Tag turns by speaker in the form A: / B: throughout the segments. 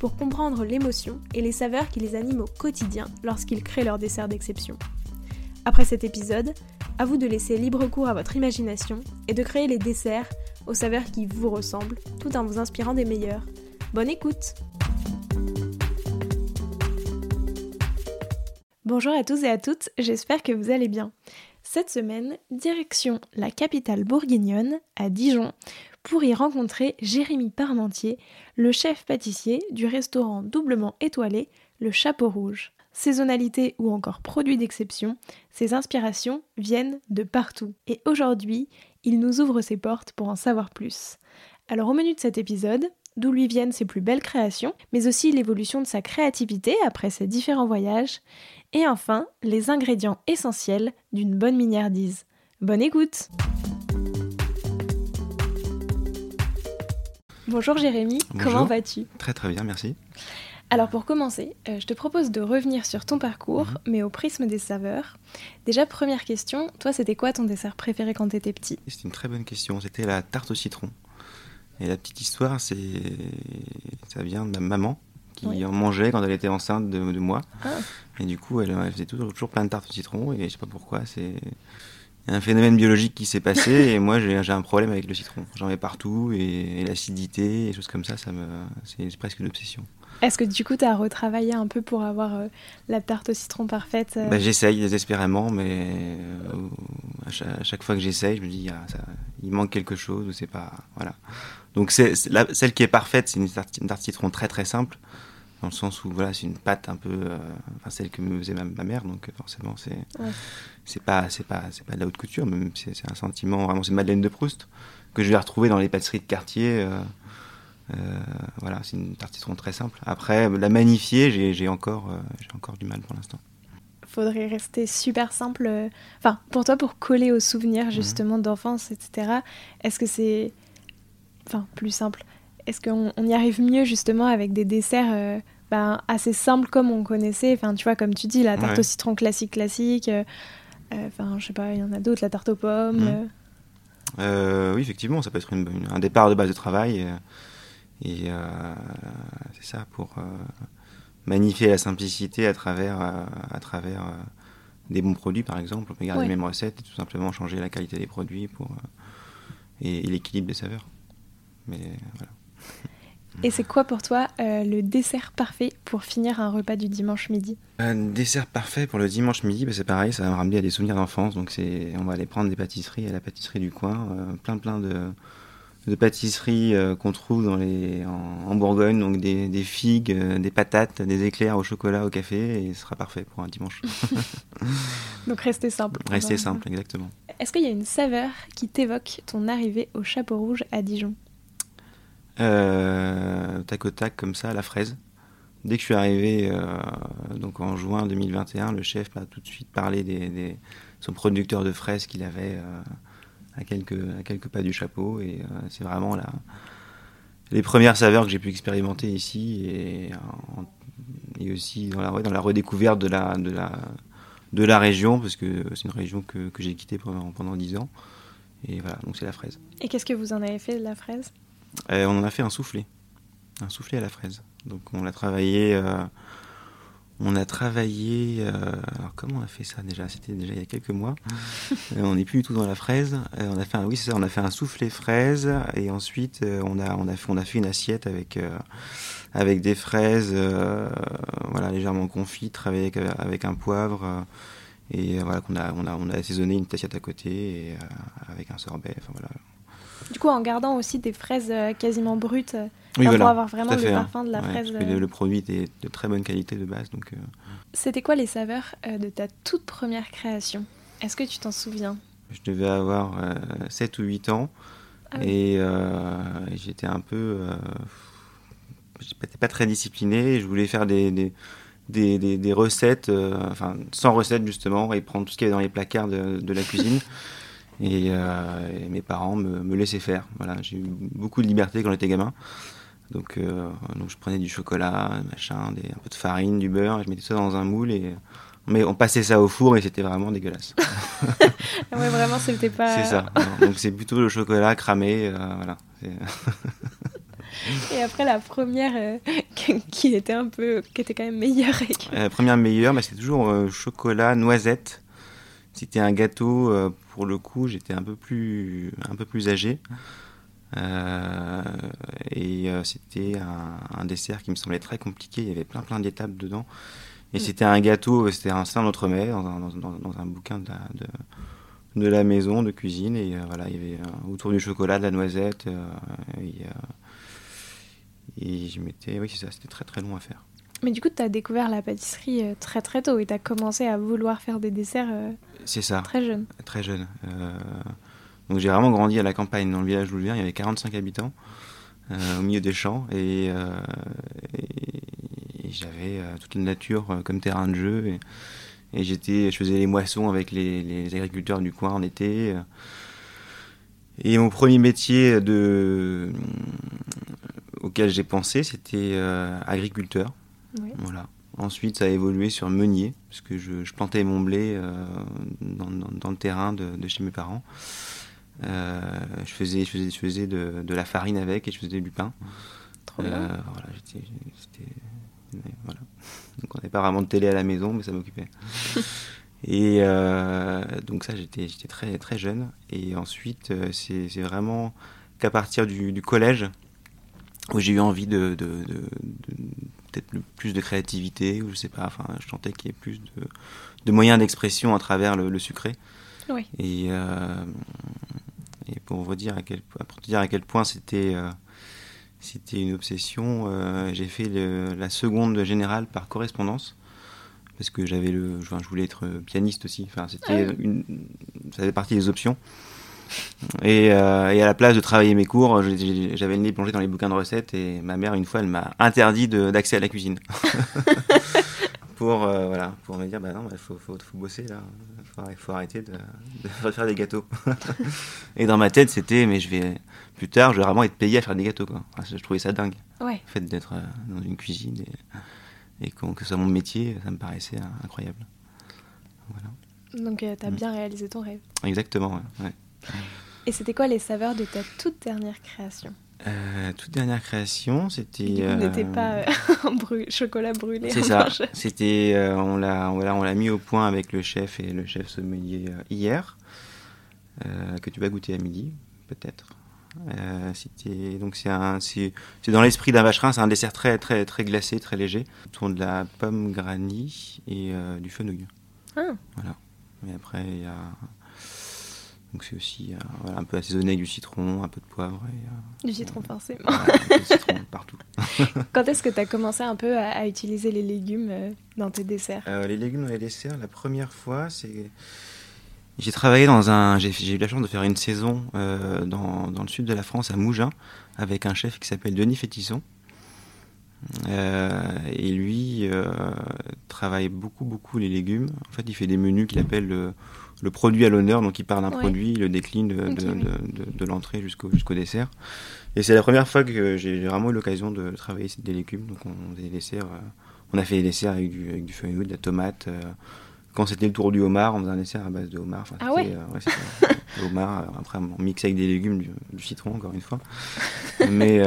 A: pour comprendre l'émotion et les saveurs qui les animent au quotidien lorsqu'ils créent leur dessert d'exception. Après cet épisode, à vous de laisser libre cours à votre imagination et de créer les desserts aux saveurs qui vous ressemblent tout en vous inspirant des meilleurs. Bonne écoute Bonjour à tous et à toutes, j'espère que vous allez bien. Cette semaine, direction la capitale bourguignonne, à Dijon, pour y rencontrer Jérémy Parmentier, le chef pâtissier du restaurant doublement étoilé Le Chapeau Rouge. Saisonnalité ou encore produit d'exception, ses inspirations viennent de partout. Et aujourd'hui, il nous ouvre ses portes pour en savoir plus. Alors au menu de cet épisode, d'où lui viennent ses plus belles créations, mais aussi l'évolution de sa créativité après ses différents voyages, et enfin les ingrédients essentiels d'une bonne miniardise. Bonne écoute Bonjour Jérémy, comment vas-tu?
B: Très très bien, merci.
A: Alors pour commencer, euh, je te propose de revenir sur ton parcours, mhm. mais au prisme des saveurs. Déjà, première question, toi c'était quoi ton dessert préféré quand tu étais petit?
B: C'est une très bonne question, c'était la tarte au citron. Et la petite histoire, c'est ça vient de ma maman qui en mangeait quand elle était enceinte de, moi. Ah. Et du coup, elle, faisait toujours, toujours, plein de tartes au citron, et je sais pas pourquoi, c'est un phénomène biologique qui s'est passé et moi j'ai un problème avec le citron. J'en mets partout et, l'acidité et choses comme ça, ça me, c'est presque une obsession.
A: Est-ce que du coup tu as retravaillé un peu pour avoir euh, la tarte au citron parfaite
B: euh? Bah, J'essaye désespérément, mais euh, à, chaque, fois que j'essaye, je me dis ah, ça, il manque quelque chose ou c'est pas voilà. Donc c'est celle qui est parfaite, c'est une tarte, une tarte citron très très simple dans le sens où voilà c'est une pâte un peu euh, enfin celle que me faisait ma, mère donc euh, forcément c'est c'est pas c'est pas c'est pas de la haute couture mais c'est un sentiment vraiment c'est Madeleine de Proust que je vais retrouver dans les pâtisseries de quartier euh, voilà c'est une tarte citron très simple. Après la magnifier j'ai encore j'ai encore du mal pour l'instant.
A: Faudrait rester super simple enfin pour toi pour coller aux souvenirs mmh. justement d'enfance etc est-ce que c'est enfin plus simple? Est-ce qu'on y arrive mieux justement avec des desserts euh, ben, assez simples comme on connaissait? Enfin, tu vois, comme tu dis, la tarte au citron classique, classique. Euh, euh, enfin, je sais pas, il y en a d'autres, la tarte aux pommes.
B: Mhm. oui, effectivement, ça peut être un départ de base de travail. et c'est ça, pour magnifier la simplicité à travers, à travers des bons produits, par exemple. On peut garder les mêmes recettes et tout simplement changer la qualité des produits pour, et l'équilibre des saveurs. Mais voilà.
A: Et c'est quoi pour toi euh, le dessert parfait pour finir un repas du dimanche midi?
B: Un dessert parfait pour le dimanche midi, bah, c'est pareil, ça va me ramener à des souvenirs d'enfance. Donc c'est, on va aller prendre des pâtisseries à la pâtisserie du coin, euh, plein plein de, de pâtisseries euh, qu'on trouve dans les, en, Bourgogne, donc des, des, figues, des patates, des éclairs au chocolat, au café, et ce sera parfait pour un dimanche.
A: donc restez simple.
B: Restez simple, exactement.
A: Est-ce qu'il y a une saveur qui t'évoque ton arrivée au Chapeau Rouge à Dijon?
B: Euh, tac au tac comme ça, la fraise. Dès que je suis arrivé euh, donc en juin 2021, le chef m'a tout de suite parlé des, son producteur de fraises qu'il avait euh, à, quelques, à quelques pas du chapeau. Et c'est vraiment la, les premières saveurs que j'ai pu expérimenter ici et, et aussi dans la, dans la redécouverte de la, de, la, de la région, parce que c'est une région que, que j'ai quittée pendant, pendant 10 ans. Et voilà, donc c'est la fraise.
A: Et qu'est-ce que vous en avez fait de la fraise?
B: On en a fait un soufflé, un soufflé à la fraise. Donc on l'a travaillé, euh, on a travaillé. Euh, alors comment on a fait ça déjà? C'était déjà il y a quelques mois. Euh, on n'est plus du tout dans la fraise. on a fait, un, oui c'est ça, on a fait un soufflé fraise et ensuite on a on a fait on a fait une assiette avec avec des fraises, voilà légèrement confites, avec avec un poivre. et voilà qu'on a on a on a assaisonné une assiette à côté et, avec un sorbet. Enfin voilà,
A: du coup, en gardant aussi des fraises euh, quasiment brutes euh, pour avoir vraiment le hein. parfum de la fraise.
B: Euh. le, produit était de très bonne qualité de base. Donc,
A: C'était quoi les saveurs de ta toute première création? Est-ce que tu t'en souviens?
B: Je devais avoir 7 ou 8 ans. Ah et j'étais un peu j'étais pas très discipliné. Je voulais faire des, des, des, des, recettes, euh, enfin, sans recettes justement, et prendre tout ce qu'il y avait dans les placards de, de la cuisine. Et, euh, mes parents me, me, laissaient faire. Voilà, j'ai eu beaucoup de liberté quand j'étais gamin. Donc, euh, donc je prenais du chocolat, machin, des, un peu de farine, du beurre, et je mettais ça dans un moule et mais on passait ça au four et c'était vraiment dégueulasse.
A: ouais, vraiment, c'était pas.
B: C'est ça. donc c'est plutôt le chocolat cramé, euh, voilà.
A: et après la première euh, qui était un peu, qui était quand même meilleure.
B: La première meilleure, mais c'était toujours chocolat noisette. C'était un gâteau, pour le coup, j'étais un peu plus, un peu plus âgé. Euh, et euh, c'était un, dessert qui me semblait très compliqué. Il y avait plein plein d'étapes dedans. Et mm. c'était un gâteau, c'était un saint notre mère dans un, dans, dans un bouquin de la, de, de la, maison de cuisine. Et euh, voilà, il y avait autour du chocolat, de la noisette. et, et je m'étais, oui, c'est ça, c'était très très long à faire.
A: Mais du coup, tu as découvert la pâtisserie très très tôt et tu as commencé à vouloir faire des desserts
B: c'est ça.
A: très jeune.
B: Très jeune. Donc j'ai vraiment grandi à la campagne, dans le village où je viens, il y avait 45 habitants euh, au milieu des champs et, euh, j'avais euh, toute la nature comme terrain de jeu et, j'étais, je faisais les moissons avec les, agriculteurs du coin en été. Et mon premier métier de, auquel j'ai pensé, c'était agriculteur. Voilà. Ensuite, ça a évolué sur meunier, parce que je, plantais mon blé dans, le terrain de, chez mes parents. Euh, je faisais, je faisais, je faisais de, de, la farine avec et je faisais du pain.
A: Trop bien. Euh,
B: voilà, voilà. Donc on n'avait pas vraiment de télé à la maison, mais ça m'occupait. et euh, donc ça, j'étais très, très jeune. Et ensuite, c'est vraiment qu'à partir du, du, collège où j'ai eu envie de, de, de, peut-être plus de créativité, ou je sais pas, enfin, je sentais qu'il y ait plus de, moyens d'expression à travers le, sucré.
A: Oui.
B: Et, euh, et pour vous dire à quel, pour te dire à quel point c'était euh, c'était une obsession, euh, j'ai fait la seconde générale par correspondance parce que j'avais le, je voulais être pianiste aussi. Enfin, c'était ah une, ça faisait partie des options. Et, euh, et, à la place de travailler mes cours, j'avais le nez plongé dans les bouquins de recettes et ma mère, une fois, elle m'a interdit d'accès à la cuisine. pour, euh, voilà, pour me dire, bah non, il faut, faut, faut, bosser là, il faut, arrêter de, de, faire des gâteaux. et dans ma tête, c'était, mais je vais, plus tard, je vais vraiment être payé à faire des gâteaux. Quoi. je trouvais ça dingue.
A: Ouais.
B: Le fait d'être euh, dans une cuisine et, et que, ce soit mon métier, ça me paraissait euh, incroyable.
A: Voilà. Donc, tu as mm. bien réalisé ton rêve.
B: Exactement, ouais.
A: Et c'était quoi les saveurs de ta toute dernière création?
B: Euh, toute dernière création, c'était.
A: Euh... n'était pas un euh, chocolat brûlé.
B: C'est ça. C'était, euh, on l'a, voilà, on l'a mis au point avec le chef et le chef sommelier hier, que tu vas goûter à midi, peut-être. c'était donc c'est un, c'est, dans l'esprit d'un vacherin. C'est un dessert très très très glacé, très léger, autour de la pomme granny et du fenouil.
A: Ah.
B: Voilà. Et après il y a donc c'est aussi euh, un peu assaisonné avec du citron, un peu de poivre. Et,
A: euh, du citron forcément.
B: du citron partout.
A: Quand est-ce que tu as commencé un peu à, utiliser les légumes euh, dans tes desserts
B: Les légumes dans les desserts, la première fois, c'est... J'ai travaillé dans un... J'ai eu la chance de faire une saison dans, dans, le sud de la France, à Mougins, avec un chef qui s'appelle Denis Fétisson. et lui travaille beaucoup, beaucoup les légumes. En fait, il fait des menus qu'il appelle le produit à l'honneur, donc il part d'un produit, il le décline de, de, de, l'entrée jusqu'au jusqu'au dessert. Et c'est la première fois que j'ai vraiment eu l'occasion de travailler des légumes. Donc on, des desserts, euh, on a fait des desserts avec du, avec du feuillet de la tomate. Euh, quand c'était le tour du homard, on faisait un dessert à base de homard.
A: Enfin, ah ouais,
B: euh, homard, après on mixait avec des légumes, du, citron encore une fois. mais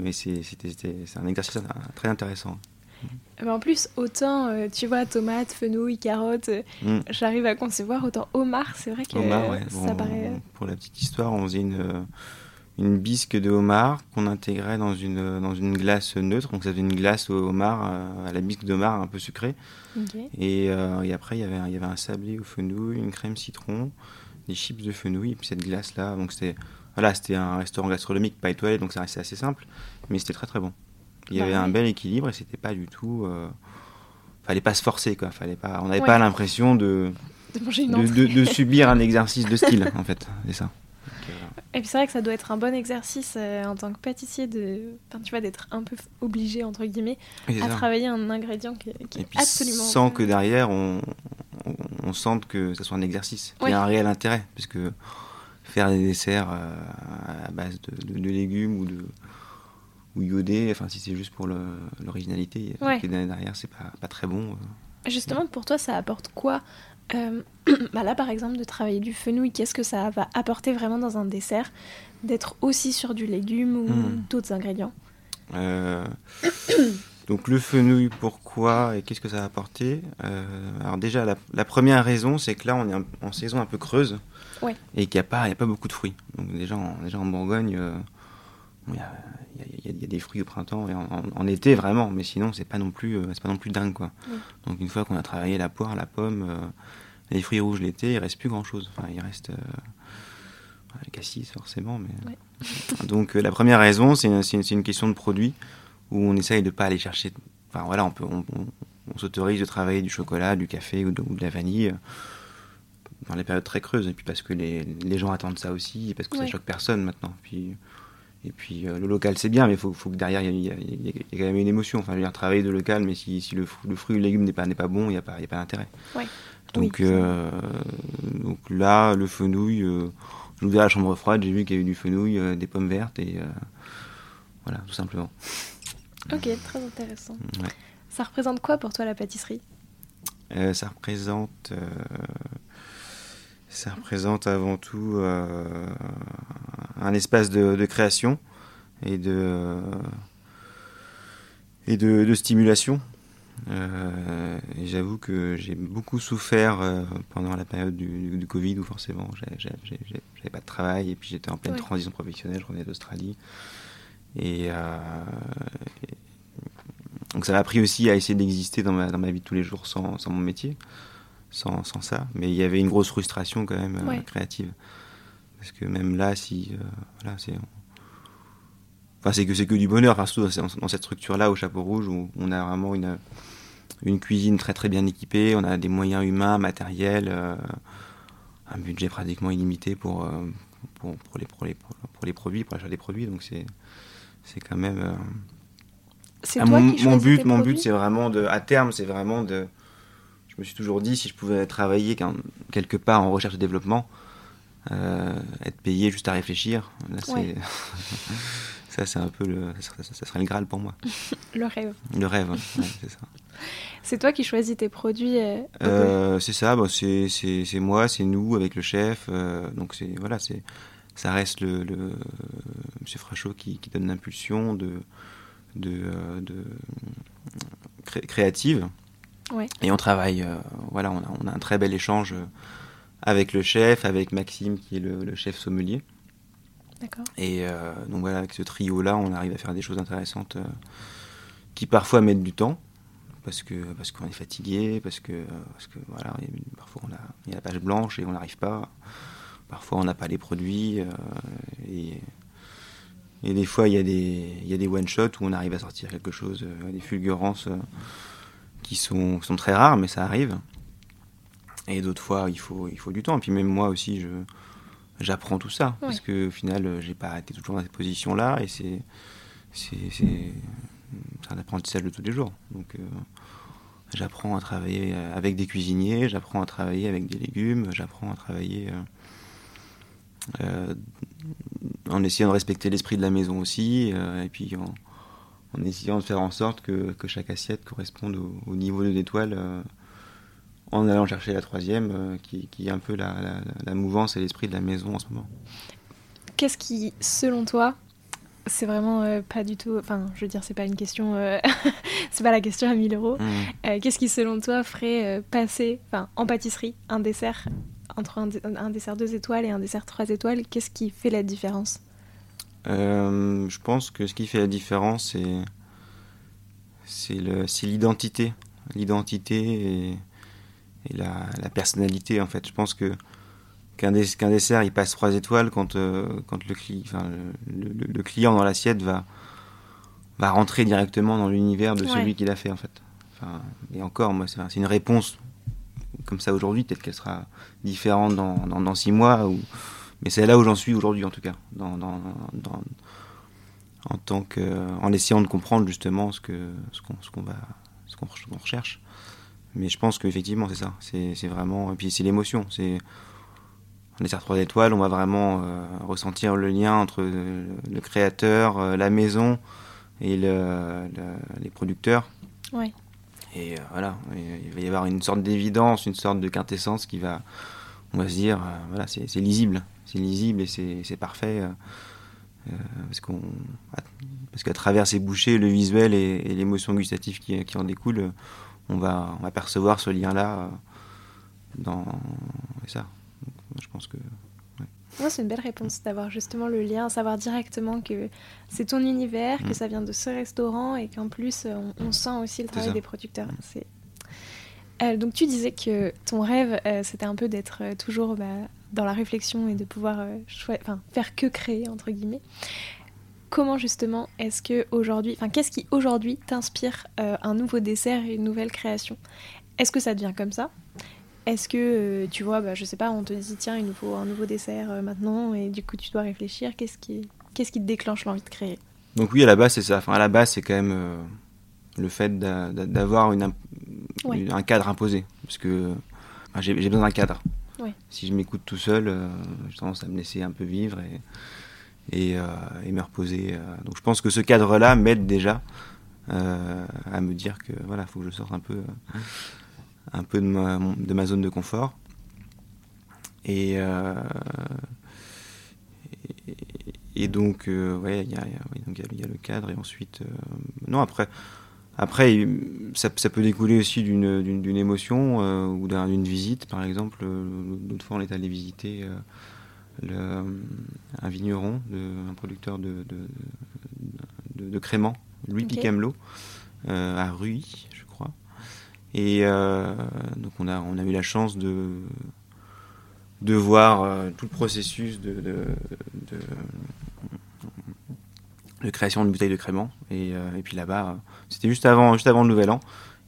B: mais c'est un exercice très intéressant.
A: Mais en plus, autant, euh, tu vois, tomates, fenouil, carottes, euh, mm. j'arrive à concevoir, autant homard, c'est vrai que ça paraît... Euh,
B: pour la petite histoire, on faisait une, une bisque de homard qu'on intégrait dans une, dans une glace neutre, donc ça faisait une glace au homard, à la bisque de homard un peu sucrée. Et, et, après, il y, avait, y avait un sablé au fenouil, une crème citron, des chips de fenouil, et puis cette glace-là, donc c'était... Voilà, c'était un restaurant gastronomique, pas étoilé, donc ça restait assez simple, mais c'était très très bon. Il y avait bah un bel équilibre et c'était pas du tout. Euh, fallait pas se forcer, quoi. Fallait pas, on n'avait pas l'impression de
A: de,
B: de, subir un exercice de style, en fait. C'est ça.
A: Et puis c'est vrai que ça doit être un bon exercice euh, en tant que pâtissier de, enfin, tu vois, d'être un peu obligé entre guillemets à travailler un ingrédient qui, qui est absolument
B: sans que derrière on, on, sente que ça soit un exercice, qu'il y a un réel intérêt, puisque faire des desserts euh, à base de, légumes ou de ou iodé, enfin si c'est juste pour l'originalité, derrière c'est pas, pas très bon.
A: Justement, pour toi, ça apporte quoi euh, bah Là, par exemple, de travailler du fenouil, qu'est-ce que ça va apporter vraiment dans un dessert D'être aussi sur du légume ou hmm. d'autres ingrédients?
B: Euh, Donc le fenouil, pourquoi et qu'est-ce que ça va apporter? Euh, Alors déjà, la, première raison, c'est que là, on est en saison un peu creuse et qu'il n'y a, pas, a pas beaucoup de fruits. Donc déjà, en, déjà en Bourgogne, il y a il y, a des fruits au printemps et en, été vraiment, mais sinon c'est pas non plus euh, c'est pas non plus dingue quoi. Donc une fois qu'on a travaillé la poire, la pomme, euh, les fruits rouges l'été, il reste plus grand chose. Enfin il reste euh, le cassis forcément, mais donc la première raison c'est une, une, question de produit où on essaye de pas aller chercher. Enfin voilà, on peut on, s'autorise de travailler du chocolat, du café ou de, la vanille dans les périodes très creuses et puis parce que les, les gens attendent ça aussi et parce que ça choque personne maintenant. Puis et puis euh, le local c'est bien, mais il faut, faut, que derrière il y, ait quand même une émotion. Enfin, je veux dire, travailler de local, mais si, si le, le, fruit ou le légume n'est pas, pas bon, il n'y a pas, a pas d'intérêt. Donc, euh, donc là, le fenouil, euh, je à la chambre froide, j'ai vu qu'il y avait du fenouil, des pommes vertes, et voilà, tout simplement.
A: Ok, très intéressant. Ça représente quoi pour toi la pâtisserie?
B: Ça représente ça représente avant tout euh, un espace de, création et de, et de, stimulation. Euh, et j'avoue que j'ai beaucoup souffert euh, pendant la période du, Covid où forcément j'avais pas de travail et puis j'étais en pleine transition professionnelle, je revenais d'Australie. Et, donc ça m'a appris aussi à essayer d'exister dans ma, dans ma vie de tous les jours sans, sans mon métier sans, sans, ça. Mais il y avait une grosse frustration quand même euh, créative. Parce que même là, si. Euh, voilà, c'est. Enfin, c'est que c'est que du bonheur, enfin, surtout dans cette structure-là, au Chapeau Rouge, où on a vraiment une, une cuisine très très bien équipée, on a des moyens humains, matériels, euh, un budget pratiquement illimité pour, pour, pour, les, pour, les, pour les produits, pour l'achat des produits. Donc c'est, c'est quand même.
A: c'est mon,
B: mon but, mon but, c'est vraiment de, à terme, c'est vraiment de, me suis toujours dit, si je pouvais travailler quelque part en recherche et développement, euh, être payé juste à réfléchir, ça c'est un peu le, ça serait, le Graal pour moi.
A: le rêve.
B: Le rêve, c'est ça.
A: C'est toi qui choisis tes produits euh,
B: euh, C'est ça, bon, c'est moi, c'est nous avec le chef. donc c'est voilà, c'est ça reste le, le Monsieur Frachot qui, qui donne l'impulsion de, de, de créative. Et on travaille, euh, voilà, on a, on a, un très bel échange euh, avec le chef, avec Maxime qui est le, chef sommelier.
A: D'accord.
B: Et euh, donc voilà, avec ce trio-là, on arrive à faire des choses intéressantes qui parfois mettent du temps parce que parce qu'on est fatigué, parce que parce que voilà, parfois on a, il y a la page blanche et on n'arrive pas. Parfois on n'a pas les produits et et des fois il y a des il y a des one shots où on arrive à sortir quelque chose, des fulgurances qui sont, sont très rares, mais ça arrive. Et d'autres fois, il faut, il faut du temps. Et puis même moi aussi, je, j'apprends tout ça. Parce qu'au final, j'ai pas été toujours dans cette position-là. Et c'est, c'est, un apprentissage de tous les jours. Donc euh, j'apprends à travailler avec des cuisiniers, j'apprends à travailler avec des légumes, j'apprends à travailler euh, euh, en essayant de respecter l'esprit de la maison aussi. et puis en, en essayant de faire en sorte que, que chaque assiette corresponde au, niveau de l'étoile, euh, en allant chercher la troisième, euh, qui, qui, est un peu la, la, mouvance et l'esprit de la maison en ce moment.
A: Qu'est-ce qui, selon toi, c'est vraiment euh, pas du tout. Enfin, je veux dire, c'est pas une question. c'est pas la question à 1000 euros. Mmh. Qu'est-ce qui, selon toi, ferait passer, enfin, en pâtisserie, un dessert entre un, un, dessert 2 étoiles et un dessert 3 étoiles Qu'est-ce qui fait la différence?
B: Euh, je pense que ce qui fait la différence, c'est l'identité. L'identité et, la, personnalité, en fait. Je pense que qu'un dessert, il passe trois étoiles quand, euh, quand le, le, client dans l'assiette va, va rentrer directement dans l'univers de celui qui l'a fait, en fait. Enfin, et encore, moi, c'est une réponse comme ça aujourd'hui. Peut-être qu'elle sera différente dans, dans, dans, six mois ou mais c'est là où j'en suis aujourd'hui en tout cas, dans, dans, en tant que, en essayant de comprendre justement ce que ce qu'on ce qu'on va ce qu'on recherche. Mais je pense qu'effectivement c'est ça, c'est vraiment et puis c'est l'émotion, c'est on est sur trois étoiles, on va vraiment euh, ressentir le lien entre le, créateur, euh, la maison et le, les producteurs.
A: Ouais.
B: Et euh, voilà, il va y avoir une sorte d'évidence, une sorte de quintessence qui va, on va se dire, voilà, c'est lisible, c'est lisible et c'est parfait. parce qu'on parce qu'à travers ces bouchées, le visuel et, l'émotion gustative qui, qui, en découle, on va, on va percevoir ce lien-là dans ça je pense que.
A: c'est une belle réponse d'avoir justement le lien, savoir directement que c'est ton univers, que mm. ça vient de ce restaurant et qu'en plus on, sent aussi le travail des producteurs. Mm. Euh, donc tu disais que ton rêve euh, c'était un peu d'être euh, toujours bah, dans la réflexion et de pouvoir faire que créer entre guillemets. Comment justement est-ce que aujourd'hui, enfin qu'est-ce qui aujourd'hui t'inspire un nouveau dessert et une nouvelle création? Est-ce que ça devient comme ça? Est-ce que, tu vois, bah, je sais pas, on te dit, tiens, il nous faut un nouveau dessert maintenant, et du coup, tu dois réfléchir, qu'est-ce qui, qu'est-ce qui te déclenche l'envie de créer?
B: Donc oui, à la base, c'est ça. Enfin, à la base, c'est quand même le fait d'avoir une, un cadre imposé. Parce que j'ai, besoin d'un cadre. Si je m'écoute tout seul, j'ai tendance à me laisser un peu vivre et, et, me reposer. Donc je pense que ce cadre-là m'aide déjà à me dire que voilà, faut que je sorte un peu un peu de ma, de ma zone de confort. Et, euh, et, donc, euh, ouais, il y, y, a le cadre, et ensuite. Euh, non, après. Après, ça, ça peut découler aussi d'une émotion ou d'une visite, par exemple. L'autre fois, on est allé visiter le, un vigneron, de, un producteur de, de, de, créments, Louis okay. à Ruy, et euh, donc on a, on a eu la chance de, de voir euh, tout le processus de, de, de, création d'une bouteille de crément. Et, euh, et puis là-bas, c'était juste avant, juste avant le nouvel an.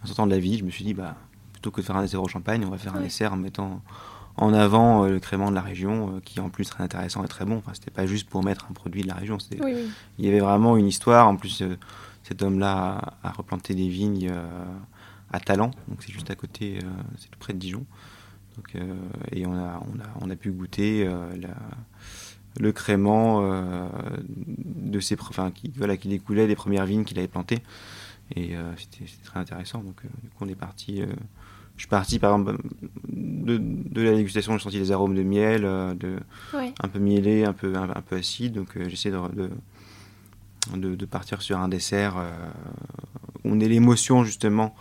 B: En sortant de la vie, je me suis dit, bah, plutôt que de faire un dessert au champagne, on va faire un dessert en mettant en avant le crément de la région, qui en plus très intéressant et très bon. Enfin, c'était pas juste pour mettre un produit de la région. Il y avait vraiment une histoire. En plus, cet homme-là a, a, replanté des vignes à Talent, donc c'est juste à côté, euh, c'est tout près de Dijon. Donc, euh, et on a, on, a, on a pu goûter euh, la, le crément de ses, enfin, qui, voilà, qui découlait des premières vignes qu'il avait plantées. Et c'était très intéressant. Donc, du coup, on est parti. je suis parti, par exemple, de, de la dégustation, j'ai senti des arômes de miel, de, un peu mielé, un peu, un, peu acide. Donc, j'essaie de, de, de, partir sur un dessert où on ait l'émotion, justement,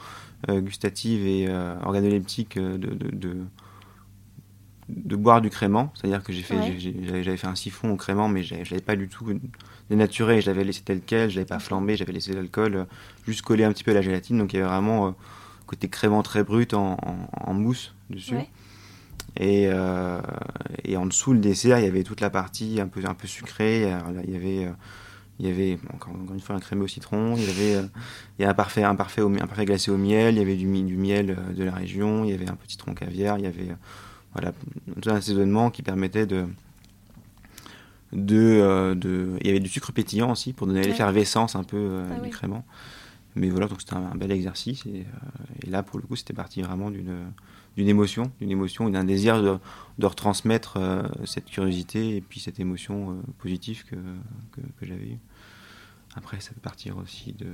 B: euh, gustative et euh, organoleptique euh, de, de, boire du crément. C'est-à-dire que j'ai fait, j'avais fait un siphon au crément, mais je l'avais pas du tout dénaturé. Je l'avais laissé tel quel, je l'avais pas flambé, j'avais laissé l'alcool juste collé un petit peu à la gélatine. Donc il y avait vraiment côté crément très brut en, en, mousse dessus. Et, et, en dessous, le dessert, il y avait toute la partie un peu, un peu sucrée. Il y avait il y avait encore, une fois un crémeux au citron, il y avait euh, il y a un parfait un parfait un parfait glacé au miel, il y avait du, du miel euh, de la région, il y avait un petit citron caviar, il y avait euh, voilà tout un assaisonnement qui permettait de de, de il y avait du sucre pétillant aussi pour donner l'effervescence un peu ah du crément. Mais voilà, donc c'était un, bel exercice et, et, là pour le coup c'était parti vraiment d'une d'une émotion, d'une émotion et d'un désir de, de retransmettre cette curiosité et puis cette émotion positive que, que, que j'avais eue. Après, ça peut partir aussi de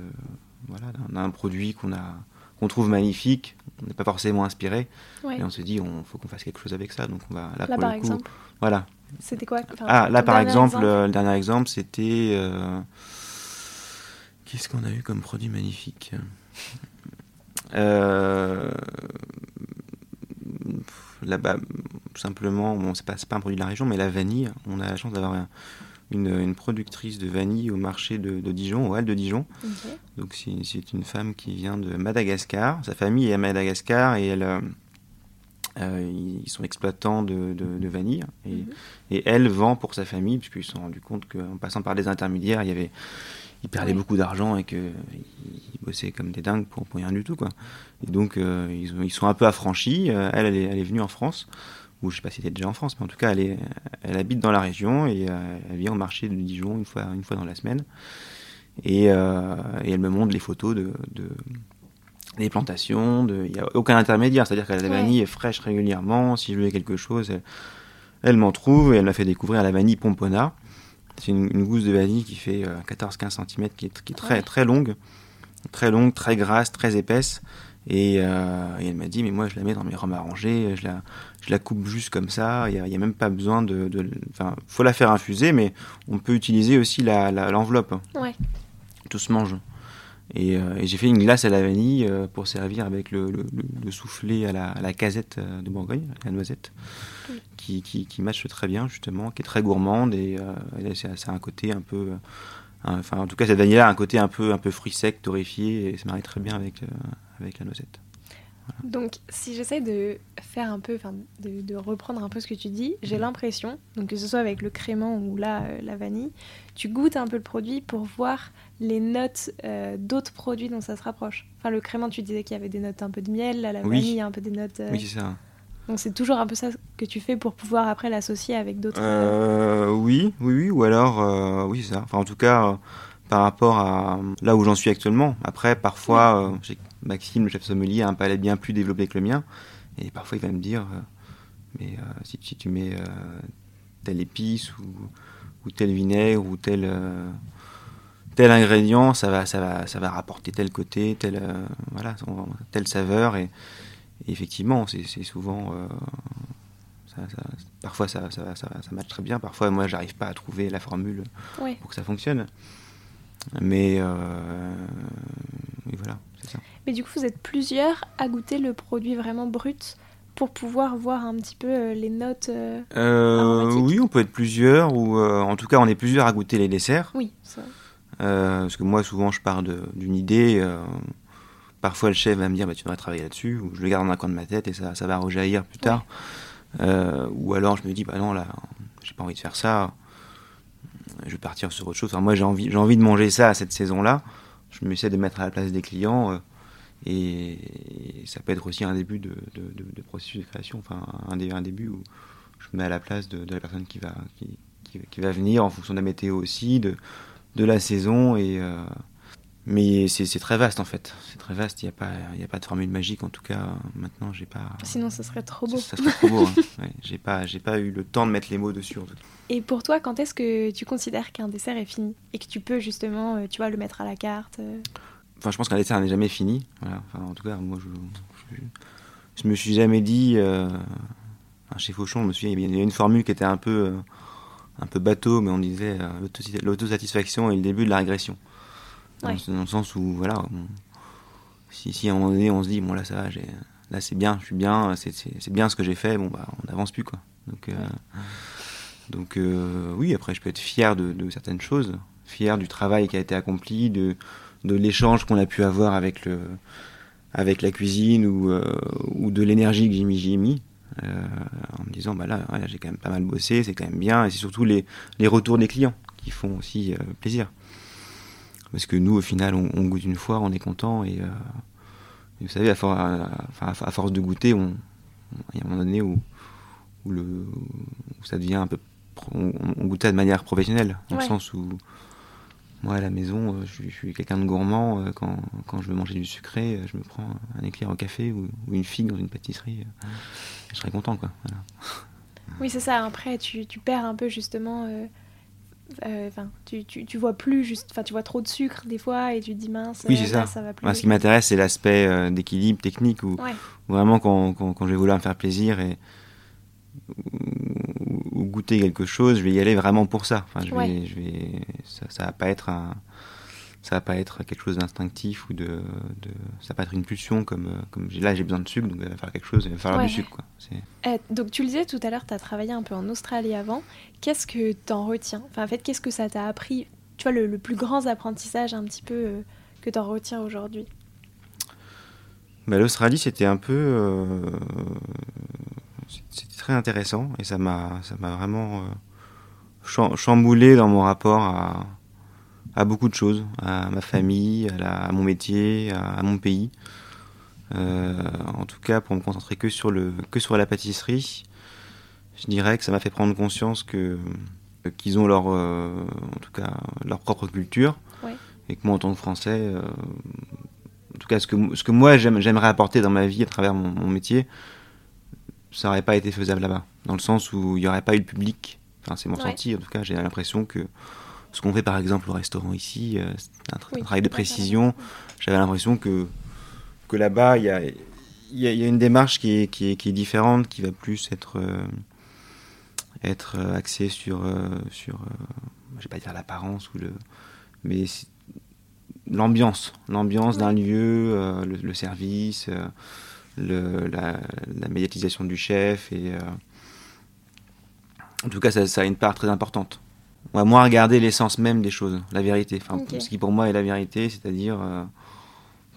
B: voilà d'un produit qu'on a qu'on trouve magnifique, on n'est pas forcément inspiré, et on se dit on faut qu'on fasse quelque chose avec ça. Donc on va
A: là, par exemple.
B: Voilà.
A: C'était quoi?
B: Ah là par exemple, le dernier exemple c'était euh, qu'est-ce qu'on a eu comme produit magnifique? Euh, Là-bas, simplement, bon, c'est pas, pas un produit de la région, mais la vanille. On a la chance d'avoir un, une, productrice de vanille au marché de, Dijon, au Hall de Dijon. Donc c'est une femme qui vient de Madagascar. Sa famille est à Madagascar et elle, euh, euh, ils sont exploitants de, de, vanille. Et, mhm. et, elle vend pour sa famille, puisqu'ils se sont rendus compte qu'en passant par des intermédiaires, il y avait ils perdaient beaucoup d'argent et qu'ils bossaient comme des dingues pour, rien du tout. Quoi. Et donc, euh, ils, ils, sont un peu affranchis. elle, elle est, elle est venue en France ou je sais pas si elle déjà en France, mais en tout cas, elle, est, elle habite dans la région et elle vient au marché de Dijon une fois, une fois dans la semaine. Et, et elle me montre les photos de, de des plantations, il n'y a aucun intermédiaire, c'est-à-dire que la vanille est fraîche régulièrement, si je veux quelque chose, elle, m'en trouve et elle m'a fait découvrir la vanille pompona. C'est une, gousse de vanille qui fait 14-15 cm, qui est, qui est très, très longue, très longue, très grasse, très épaisse. Euh, et, elle m'a dit, mais moi je la mets dans mes rhums arrangés, je la, je la coupe juste comme ça, il n'y a, même pas besoin de... Enfin, faut la faire infuser, mais on peut utiliser aussi l'enveloppe. La, ouais. Tout se mange. Euh, et, j'ai fait une glace à la vanille euh, pour servir avec le, soufflé à la, casette de Bourgogne, la noisette, qui, qui, qui, matche très bien justement, qui est très gourmande et, c'est un côté un peu... Enfin, en tout cas, cette vanille-là a un côté un peu, un peu fruit sec, torréfié, et ça marie très bien avec, avec la noisette.
A: Donc, si j'essaie de faire un peu, enfin, de, reprendre un peu ce que tu dis, j'ai mhm. l'impression, donc que ce soit avec le crément ou là euh, la vanille, tu goûtes un peu le produit pour voir les notes euh, d'autres produits dont ça se rapproche. Enfin, le crément, tu disais qu'il y avait des notes un peu de miel, là, la vanille, y a un peu des notes. Euh,
B: oui, c'est ça.
A: Donc, c'est toujours un peu ça que tu fais pour pouvoir après l'associer avec d'autres.
B: oui, oui, oui, ou alors, oui, c'est ça. Enfin, en tout cas par rapport à là où j'en suis actuellement. Après, parfois, euh, Maxime, le chef sommelier, a un palais bien plus développé que le mien. Et parfois, il va me dire euh, Mais euh, si, tu mets telle épice ou, ou, tel vinaigre ou tel, tel ingrédient, ça va, ça, va, ça va rapporter tel côté, tel, voilà, telle saveur. Et, effectivement, c'est souvent. parfois ça, ça, ça, ça, match très bien, parfois moi j'arrive pas à trouver la formule pour que ça fonctionne. Mais euh, voilà, c'est ça.
A: Mais du coup, vous êtes plusieurs à goûter le produit vraiment brut pour pouvoir voir un petit peu euh, les notes euh,
B: euh Oui, on peut être plusieurs, ou en tout cas, on est plusieurs à goûter les desserts.
A: Oui, ça.
B: parce que moi, souvent, je pars d'une idée. Parfois, le chef va me dire bah, Tu devrais travailler là-dessus, ou je le garde dans un coin de ma tête et ça, va rejaillir plus tard. ou alors, je me dis Bah non, là, j'ai pas envie de faire ça je vais partir sur autre chose. moi, j'ai envie, de manger ça à cette saison-là. Je me essaie de mettre à la place des clients. Euh, et, ça peut être aussi un début de, processus de création, enfin un, début où je me mets à la place de, la personne qui va, qui, venir en fonction de la météo aussi, de, de la saison. Et, euh, mais c'est très vaste en fait. C'est très vaste. Il n'y a, pas, a pas de formule magique en tout cas. Maintenant, j'ai pas.
A: Sinon, ça serait trop beau.
B: Ça, serait trop beau. Hein. j'ai pas, pas eu le temps de mettre les mots dessus en tout cas.
A: Et pour toi, quand est-ce que tu considères qu'un dessert est fini et que tu peux justement, euh, tu vois, le mettre à la carte euh?
B: Enfin, je pense qu'un dessert n'est jamais fini. Enfin, en tout cas, moi, je, je, me suis jamais dit. Euh, chez Fauchon, je me souviens, il y a une formule qui était un peu, un peu bateau, mais on disait l'autosatisfaction est le début de la régression. Dans, le sens où, voilà, si, si à un moment donné on se dit, bon là ça va, là c'est bien, je suis bien, c'est bien ce que j'ai fait, bon bah on n'avance plus quoi. Donc. Donc euh, oui, après je peux être fier de, certaines choses, fier du travail qui a été accompli, de, de l'échange qu'on a pu avoir avec, le, avec la cuisine ou, euh, ou de l'énergie que j'y ai mis. Euh, en me disant, bah là, j'ai quand même pas mal bossé, c'est quand même bien, et c'est surtout les, les, retours des clients qui font aussi plaisir. Parce que nous, au final, on, goûte une fois, on est content, et, vous savez, à, à, force de goûter, il y a un moment donné où, où, le, où ça devient un peu on, goûtait de manière professionnelle, dans le sens où moi à la maison, euh, je, suis quelqu'un de gourmand. Euh, quand, quand, je veux manger du sucré, euh, je me prends un éclair au café ou, une figue dans une pâtisserie. je serais content, quoi.
A: Oui, c'est ça. Après, tu, tu, perds un peu justement. Enfin, tu, tu, tu, vois plus juste. Enfin, tu vois trop de sucre des fois et tu te dis mince.
B: Oui, c'est ça. va plus ce qui m'intéresse, c'est l'aspect d'équilibre technique où, vraiment quand, quand, quand, je vais vouloir me faire plaisir et ou, goûter quelque chose, je vais y aller vraiment pour ça. Enfin, je vais, je vais, ça, ça va pas être un, ça va pas être quelque chose d'instinctif ou de, de, ça va pas être une pulsion comme, comme là j'ai besoin de sucre donc il va faire quelque chose, il va falloir du sucre quoi.
A: Euh, donc tu le disais tout à l'heure, tu as travaillé un peu en Australie avant. Qu'est-ce que tu en retiens? Enfin en fait, qu'est-ce que ça t'a appris? Tu vois le, plus grand apprentissage un petit peu euh, que tu en retiens aujourd'hui?
B: Bah, L'Australie, c'était un peu. Euh, c'était très intéressant et ça m'a ça m'a vraiment euh, chamboulé dans mon rapport à, à, beaucoup de choses, à ma famille, à, la, à mon métier, à, mon pays. Euh, en tout cas, pour me concentrer que sur le que sur la pâtisserie, je dirais que ça m'a fait prendre conscience que qu'ils ont leur, en tout cas, leur propre culture, et que moi, en tant que Français, en tout cas, ce que, ce que moi j'aimerais apporter dans ma vie à travers mon, métier, ça n'aurait pas été faisable là-bas, dans le sens où il n'y aurait pas eu de public. Enfin, c'est mon ressenti. En tout cas, j'ai l'impression que ce qu'on fait par exemple au restaurant ici, c'est un, travail de précision. J'avais l'impression que, que là-bas, il y a, y, y a, une démarche qui est, qui est, qui est, différente, qui va plus être, euh, être axée sur, euh, sur euh, je vais pas dire l'apparence, ou le, mais l'ambiance, l'ambiance d'un lieu, le, le, service, le, la, la, médiatisation du chef. Et, en tout cas, ça, ça, a une part très importante. On va moins regarder l'essence même des choses, la vérité. Enfin, okay. Ce qui pour moi est la vérité, c'est-à-dire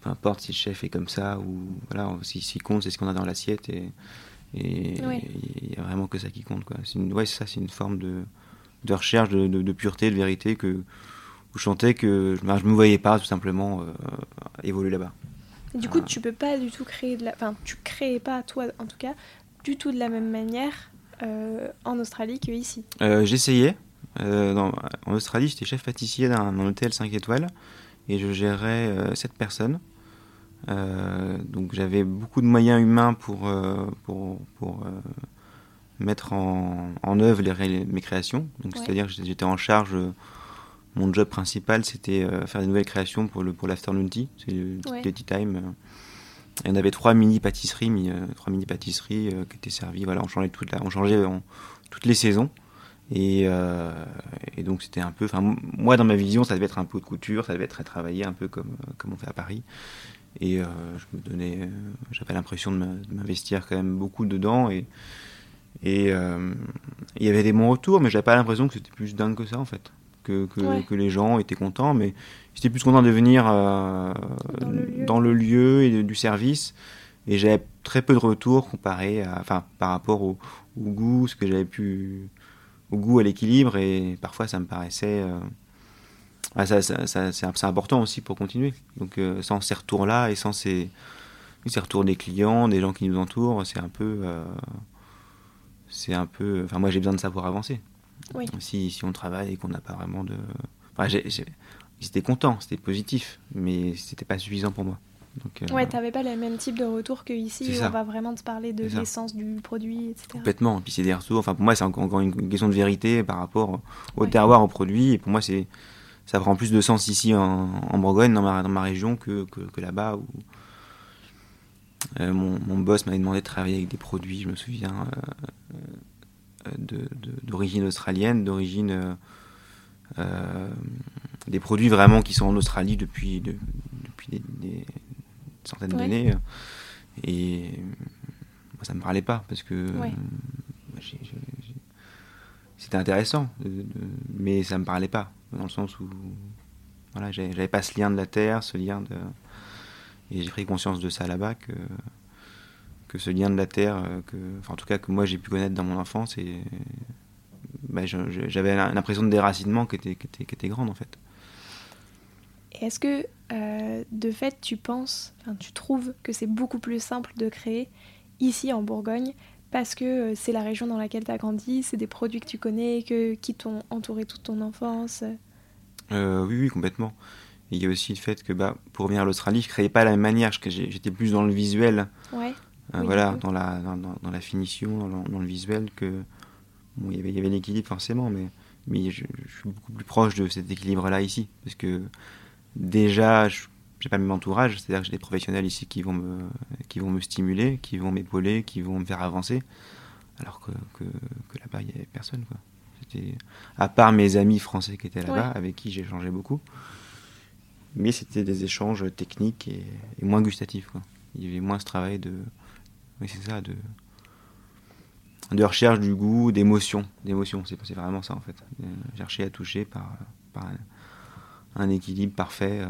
B: peu importe si le chef est comme ça ou voilà, si, si compte, c'est ce qu'on a dans l'assiette et il y a vraiment que ça qui compte. Quoi. C'est une, ouais, ça, c'est une forme de, de recherche de, de, de, pureté, de vérité que où je sentais que je ne me voyais pas tout simplement euh, évoluer là-bas.
A: Du coup, euh... tu peux pas du tout créer de la, enfin, tu créais pas toi en tout cas du tout de la même manière euh, en Australie que ici?
B: Euh, j'essayais. en Australie, j'étais chef pâtissier d'un hôtel 5 étoiles et je gérais 7 personnes. Euh, donc j'avais beaucoup de moyens humains pour, euh, pour, pour euh, mettre en, en œuvre les, mes créations. Ouais. c'est-à-dire que j'étais en charge. mon job principal, c'était faire des nouvelles créations pour le pour l'afternoon tea, c'est le ouais. tea time. Et on avait trois mini pâtisseries, trois mini pâtisseries qui étaient servies. Voilà, on changeait toute la, on changeait en, toutes les saisons. Et, euh, et, donc c'était un peu, enfin moi dans ma vision ça devait être un peu de couture, ça devait être travaillé un peu comme comme on fait à Paris. Et euh, je me donnais, j'avais l'impression de m'investir quand même beaucoup dedans. Et et euh, il y avait des bons retours, mais j'avais pas l'impression que c'était plus dingue que ça en fait. Que, que, ouais. que les gens étaient contents, mais j'étais plus content de venir euh, dans, le dans, le lieu et de, du service. Et j'avais très peu de retours comparé à, enfin, par rapport au, au goût, ce que j'avais pu, au goût, à l'équilibre. Et parfois, ça me paraissait euh, ah, ça, ça, ça c'est important aussi pour continuer. Donc euh, sans ces retours-là et sans ces, ces, retours des clients, des gens qui nous entourent, c'est un peu... Euh, c'est un peu... Enfin moi j'ai besoin de savoir avancer.
A: Oui.
B: Si, si on travaille et qu'on n'a pas vraiment de... Enfin, j'étais content, c'était positif, mais c'était pas suffisant pour moi.
A: Donc, euh, ouais, t'avais pas le même type de retour que ici où on va vraiment te parler de l'essence du produit, etc.
B: Complètement. Puis c'est des retours. Enfin, pour moi, c'est encore une question de vérité par rapport au ouais. terroir, au produit. Et pour moi, c'est ça prend plus de sens ici en, en Bourgogne, dans ma, dans ma, région, que, que, que là-bas. Où euh, mon, mon, boss m'avait demandé de travailler avec des produits, je me souviens, euh, d'origine australienne, d'origine. Euh, des produits vraiment qui sont en Australie depuis, de, depuis des, des, centaines ouais. d'années. Et moi, ça ne me parlait pas parce que ouais. c'était intéressant, mais ça ne me parlait pas dans le sens où voilà, j'avais pas ce lien de la terre, ce lien de. Et j'ai pris conscience de ça là-bas, que, que ce lien de la terre, euh, que, enfin, en tout cas que moi j'ai pu connaître dans mon enfance, et bah, j'avais l'impression de déracinement qui était, qui, était, qui était grande en fait.
A: Est-ce que euh, de fait tu penses, enfin, tu trouves que c'est beaucoup plus simple de créer ici en Bourgogne parce que euh, c'est la région dans laquelle tu as grandi, c'est des produits que tu connais, que, qui t'ont entouré toute ton enfance?
B: Euh, oui, oui, complètement. Et il y a aussi le fait que bah, pour venir à l'Australie, je ne créais pas de la même manière, j'étais plus dans le visuel,
A: ouais.
B: euh, oui, voilà, dans la, dans, dans, la finition, dans le, dans le visuel, que bon, il y avait, il y avait l'équilibre forcément, mais, mais je, je, suis beaucoup plus proche de cet équilibre-là ici, parce que déjà, j'ai pas le même entourage, c'est-à-dire que j'ai des professionnels ici qui vont me, qui vont me stimuler, qui vont m'épauler, qui vont me faire avancer, alors que, que, que là-bas, il n'y avait personne. Quoi. À part mes amis français qui étaient là-bas, ouais. avec qui j'ai échangé beaucoup, mais c'était des échanges techniques et, et, moins gustatifs. Quoi. Il y avait moins ce travail de. Oui, c'est ça, de, de recherche du goût, d'émotion. d'émotion c'est, c'est vraiment ça, en fait. Chercher à toucher par. par un équilibre parfait euh,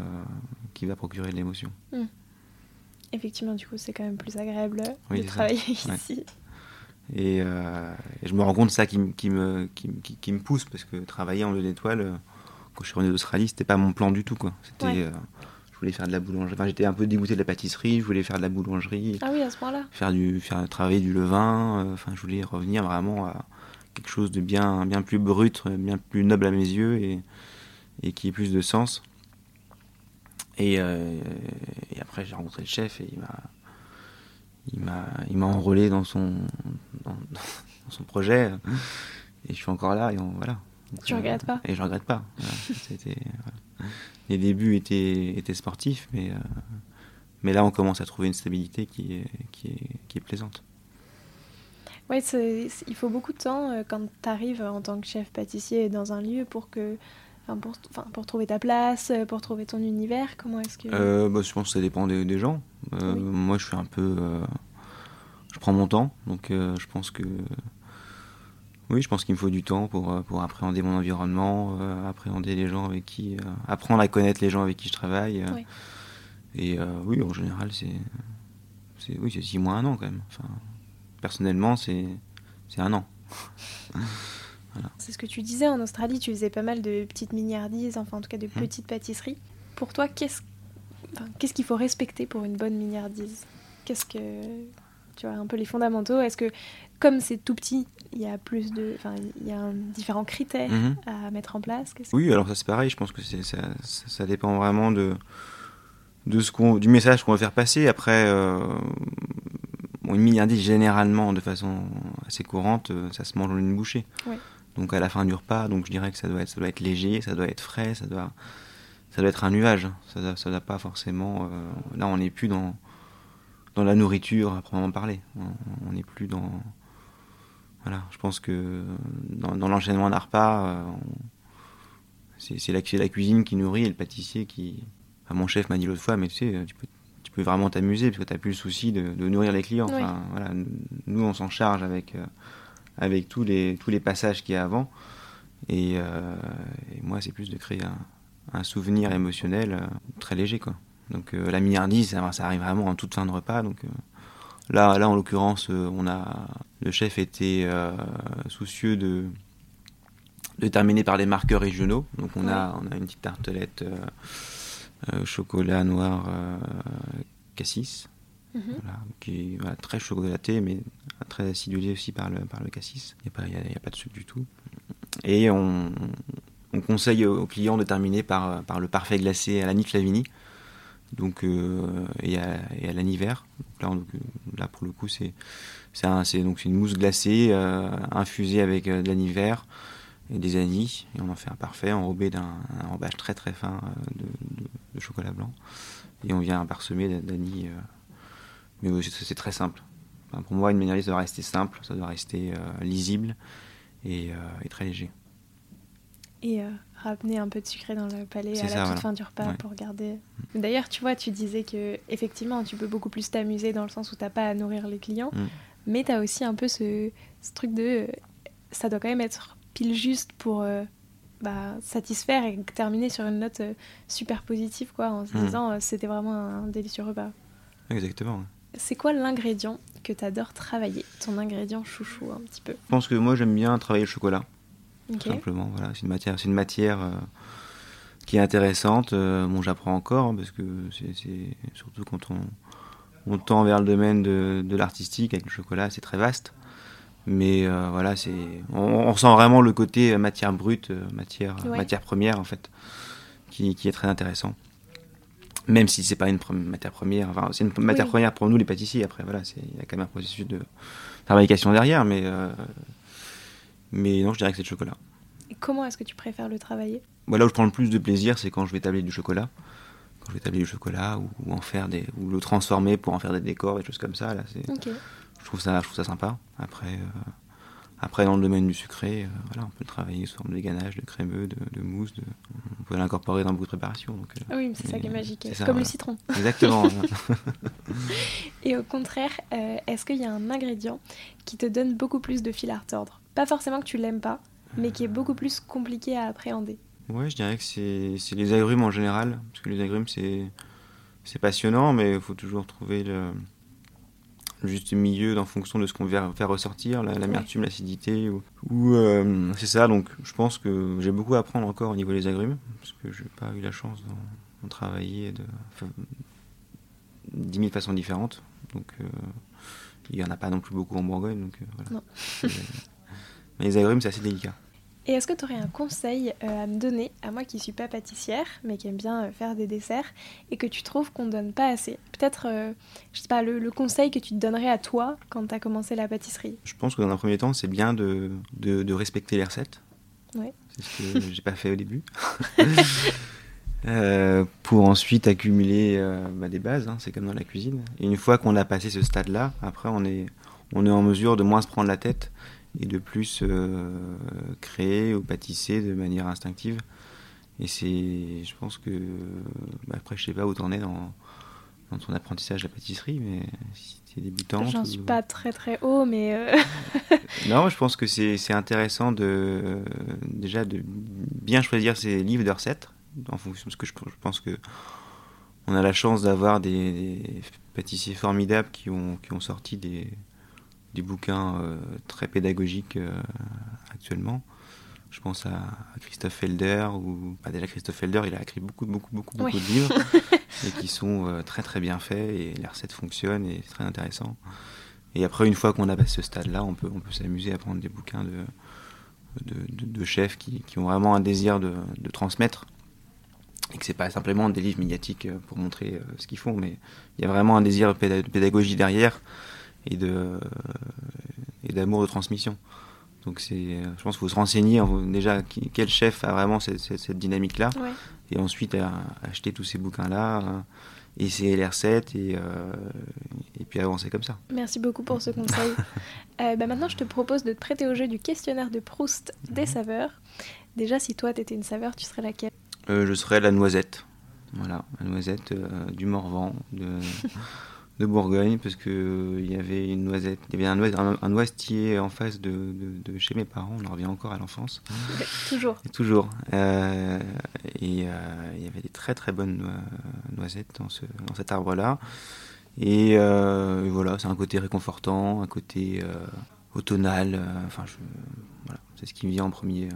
B: qui va procurer de l'émotion.
A: Mmh. Effectivement, du coup, c'est quand même plus agréable oui, de travailler ça. ici.
B: Ouais. Et, euh, et, je me rends compte ça qui, qui, me, qui, qui, qui, me pousse parce que travailler en deux étoiles, euh, quand je suis revenu d'Australie, c'était pas mon plan du tout. Quoi. C'était,
A: ouais.
B: euh, voulais faire de la boulangerie. Enfin, j'étais un peu dégoûté de la pâtisserie, je voulais faire de la boulangerie.
A: Ah oui, à ce point-là.
B: Faire du, faire travailler du levain. Enfin, je voulais revenir vraiment à quelque chose de bien, bien plus brut, bien plus noble à mes yeux et, et qui ait plus de sens. Et, euh, et après, j'ai rencontré le chef et il m'a, il m'a, il m'a enrôlé dans son, dans, dans son projet. Et je suis encore là et on, voilà.
A: Tu regrettes pas?
B: Et je regrette pas. Voilà. C'était, voilà. Les débuts étaient, étaient sportifs, mais, euh, mais là on commence à trouver une stabilité qui est, qui est, qui est plaisante.
A: Oui, il faut beaucoup de temps euh, quand tu arrives en tant que chef pâtissier dans un lieu pour que pour, enfin, pour trouver ta place, euh, pour trouver ton univers Comment est-ce que...
B: Euh, bah, je pense que ça dépend des, des gens. Euh, oui. Moi, je suis un peu... Je prends mon temps, donc je pense que... Oui, je pense qu'il me faut du temps pour, pour appréhender mon environnement, appréhender les gens avec qui... apprendre à connaître les gens avec qui je travaille.
A: Oui.
B: Et oui, en général, c'est... Oui, c'est six mois, un an quand même. Enfin, personnellement, c'est un an.
A: Voilà. C'est ce que tu disais en Australie, tu faisais pas mal de petites miniardises, enfin en tout cas de petites mmh. pâtisseries. Pour toi, qu'est-ce enfin, qu'il faut respecter pour une bonne miniardise? Qu'est-ce que tu vois un peu les fondamentaux? Est-ce que comme c'est tout petit, il y a plus de, enfin il y a un, différents critères mmh. à mettre en place?
B: Oui, alors ça c'est pareil. Je pense que ça, ça, ça, dépend vraiment de de ce qu'on du message qu'on va faire passer. Après. Euh, Bon, une milliardise, généralement, de façon assez courante, ça se mange en une bouchée.
A: Ouais
B: donc à la fin du repas. Donc je dirais que ça doit être, ça doit être léger, ça doit être frais, ça doit, ça doit être un nuage. Ça doit, ça doit pas forcément. Euh, là, on n'est plus dans dans la nourriture à proprement parler. On n'est plus dans. Voilà, je pense que dans, dans l'enchaînement d'un repas, euh, c'est la, la, cuisine qui nourrit et le pâtissier qui. Enfin, mon chef m'a dit l'autre fois, mais tu sais, tu peux, tu peux vraiment t'amuser parce que tu n'as plus le souci de, de, nourrir les clients.
A: Oui.
B: Enfin, voilà, nous, on s'en charge avec. Euh, avec tous les, tous les passages qu'il y a avant. Et, euh, et moi, c'est plus de créer un, un souvenir émotionnel euh, très léger. Quoi. Donc euh, la milliardise, ça, ça, arrive vraiment en toute fin de repas. Donc, là, là, en l'occurrence, on a, le chef était soucieux de, de terminer par les marqueurs régionaux. Donc on,
A: ouais.
B: a, on a une petite tartelette chocolat noir cassis. Voilà, qui est très chocolaté, mais très acidulé aussi par le, par le cassis. Il n'y a, a, a, pas de sucre du tout. Et on, on conseille aux clients de terminer par, par le parfait glacé à l'anis Flavini donc, euh, et à, et à l'aniver. Là, pour le coup, c'est un, une mousse glacée euh, infusée avec euh, de l'aniver et des anis. Et on en fait un parfait enrobé d'un enrobage très très fin de, chocolat blanc. Et on vient parsemer d'anis. Mais c'est très simple. Enfin, pour moi, une manière doit rester simple, ça doit rester euh, lisible et, euh, et, très léger.
A: Et euh, ramener un peu de sucré dans le palais à la toute
B: voilà.
A: fin du repas
B: ouais.
A: pour garder. D'ailleurs, tu vois, tu disais que effectivement, tu peux beaucoup plus t'amuser dans le sens où t'as pas à nourrir les clients,
B: mm.
A: mais tu as aussi un peu ce, ce, truc de ça doit quand même être pile juste pour bah, satisfaire et terminer sur une note super positive, quoi, en se
B: mm.
A: disant c'était vraiment un délicieux repas.
B: Exactement.
A: C'est quoi l'ingrédient que tu adores travailler? Ton ingrédient chouchou, un petit peu
B: Je pense que moi, j'aime bien travailler le chocolat.
A: Okay.
B: Simplement, voilà. C'est une matière, c'est une matière euh, qui est intéressante. Euh, bon, j'apprends encore, hein, parce que c'est surtout quand on, on, tend vers le domaine de, de l'artistique avec le chocolat, c'est très vaste. Mais euh, voilà, c'est on, on, ressent vraiment le côté matière brute, matière,
A: ouais.
B: matière première, en fait, qui, qui est très intéressant même si c'est pas une matière première, enfin, c'est une matière
A: oui.
B: première pour nous les pâtissiers. Après, voilà, il y a quand même un processus de fabrication derrière, mais euh, mais non, je dirais que c'est le chocolat.
A: Et comment est-ce que tu préfères le travailler?
B: Voilà où je prends le plus de plaisir, c'est quand je vais tabler du chocolat, quand je vais tabler du chocolat ou, ou, en faire des, ou le transformer pour en faire des décors, des choses comme ça. Là,
A: okay.
B: je trouve ça, je trouve ça sympa. Après. Euh, après, dans le domaine du sucré, euh, voilà, on peut le travailler sous forme de ganache, de crémeux, de, de mousse. De... On peut l'incorporer dans beaucoup de préparations. Donc,
A: euh, oui, c'est ça qui est magique.
B: C'est
A: comme voilà. le citron.
B: Exactement.
A: Et au contraire, euh, est-ce qu'il y a un ingrédient qui te donne beaucoup plus de fil à retordre? Pas forcément que tu l'aimes pas, mais qui est beaucoup plus compliqué à appréhender.
B: Ouais, je dirais que c'est les agrumes en général. Parce que les agrumes, c'est passionnant, mais il faut toujours trouver le le juste milieu en fonction de ce qu'on veut faire ressortir, l'amertume, la, l'acidité. Ou, ou euh, c'est ça, donc je pense que j'ai beaucoup à apprendre encore au niveau des agrumes, parce que je n'ai pas eu la chance ont travaillé de 10 000 façons différentes. Donc, il n'y en a pas non plus beaucoup en Bourgogne. Donc, voilà. Mais les agrumes, c'est assez délicat.
A: Et est-ce que tu aurais un conseil à me donner, à moi qui ne suis pas pâtissière, mais qui aime bien faire des desserts, et que tu trouves qu'on ne donne pas assez? Peut-être, je sais pas, le, conseil que tu te donnerais à toi quand tu as commencé la pâtisserie?
B: Je pense que dans un premier temps, c'est bien de, de, respecter les recettes.
A: Ouais.
B: C'est ce que j'ai pas fait au début. Euh, pour ensuite accumuler euh, bah, des bases, hein, c'est comme dans la cuisine. Et une fois qu'on a passé ce stade-là, après on est, on est en mesure de moins se prendre la tête et de plus euh, créer ou pâtisser de manière instinctive. Et c'est, je pense que, bah, après je sais pas où t'en es dans, dans ton apprentissage de la pâtisserie, mais si tu es débutant.
A: J'en suis pas très très haut, mais.
B: non, je pense que c'est intéressant de, déjà de bien choisir ses livres de recettes en fonction de ce que je, pense que on a la chance d'avoir des, pâtissiers formidables qui ont, qui ont sorti des, des bouquins euh, très pédagogiques euh, actuellement. Je pense à, Christophe Felder, ou bah, déjà Christophe Felder, il a écrit beaucoup, beaucoup, beaucoup, beaucoup de livres, et qui sont euh, très très bien faits, et les recettes fonctionnent, et c'est très intéressant. Et après, une fois qu'on a passé ce stade-là, on peut, on peut s'amuser à prendre des bouquins de, de, de, chefs qui, qui, ont vraiment un désir de, de transmettre et que c'est pas simplement des livres médiatiques pour montrer ce qu'ils font, mais il y a vraiment un désir de pédagogie derrière et de euh, et d'amour de transmission. Donc c'est, je pense qu'il faut se renseigner déjà quel chef a vraiment cette, cette, dynamique-là, et ensuite acheter tous ces bouquins-là, essayer les recettes et, et puis avancer comme ça.
A: Merci beaucoup pour ce conseil. bah maintenant, je te propose de te prêter au jeu du questionnaire de Proust des mhm. saveurs. Déjà, si toi, tu étais une saveur, tu serais laquelle?
B: Euh, je serais la noisette. Voilà, la noisette euh, du Morvan, de, de Bourgogne, parce qu'il euh, il y avait une noisette, il y avait un, un, noisetier en face de, de, chez mes parents, on en revient encore à l'enfance.
A: toujours.
B: toujours. et il y avait des très très bonnes noisettes dans, ce, dans cet arbre-là. Et voilà, c'est un côté réconfortant, un côté automnal. Enfin, voilà, c'est ce qui me vient en premier.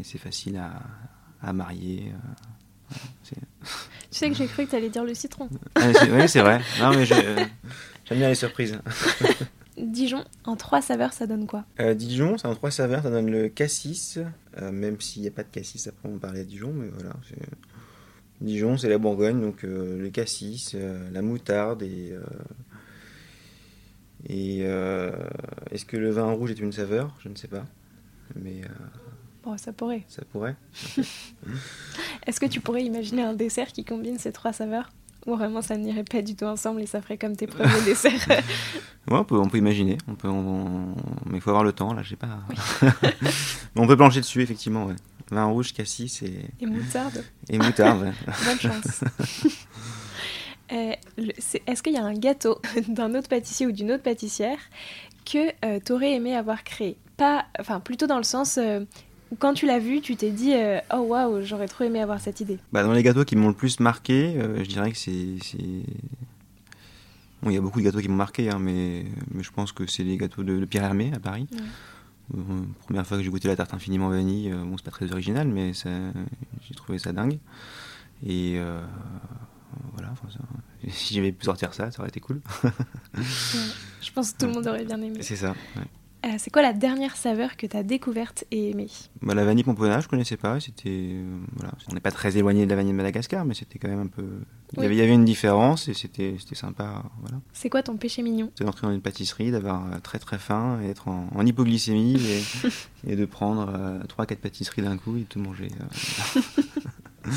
B: et c'est facile à, à marier. Euh,
A: tu sais que j'ai cru que tu allais dire le citron.
B: Ah, oui, c'est vrai. Non, mais j'aime bien les surprises.
A: Dijon, en trois saveurs, ça donne quoi?
B: Euh, Dijon, c'est en trois saveurs, ça donne le cassis, euh, même s'il n'y a pas de cassis, après on parlait de Dijon, mais voilà. Dijon, c'est la Bourgogne, donc le cassis, la moutarde et. et est-ce que le vin rouge est une saveur? Je ne sais pas. Mais
A: Oh, ça pourrait.
B: Ça pourrait.
A: Est-ce que tu pourrais imaginer un dessert qui combine ces trois saveurs? Ou vraiment ça n'irait pas du tout ensemble et ça ferait comme tes premiers desserts?
B: Ouais, on peut, on peut imaginer. On peut, Mais il faut avoir le temps, là, j'ai pas. on peut plancher dessus, effectivement, ouais. Vin rouge, cassis et.
A: Et moutarde.
B: Et moutarde, ouais.
A: Bonne chance. Euh, est-ce qu'il y a un gâteau d'un autre pâtissier ou d'une autre pâtissière que euh, tu aurais aimé avoir créé? Pas, enfin, plutôt dans le sens, euh, quand tu l'as vu, tu t'es dit euh, oh waouh, j'aurais trop aimé avoir cette idée.
B: Bah, dans les gâteaux qui m'ont le plus marqué, euh, je dirais que c'est Bon, il y a beaucoup de gâteaux qui m'ont marqué, hein, mais, mais, je pense que c'est les gâteaux de, Pierre Hermé à Paris. Euh, première fois que j'ai goûté la tarte infiniment vanille, bon, c'est pas très original, mais j'ai trouvé ça dingue. Et voilà, si j'avais pu sortir ça, ça aurait été cool.
A: je pense que tout le monde aurait bien aimé.
B: C'est ça.
A: Euh, c'est quoi la dernière saveur que tu as découverte et aimée?
B: Bah, La vanille pomponnage, je connaissais pas. C'était, euh, voilà. On n'est pas très éloigné de la vanille de Madagascar, mais c'était quand même un peu. Il, y avait, il y avait une différence et c'était, c'était sympa. Voilà.
A: C'est quoi ton péché mignon?
B: C'est d'entrer dans une pâtisserie, d'avoir euh, très très faim et être en, hypoglycémie et, et, de prendre 3-4 pâtisseries d'un coup et tout manger.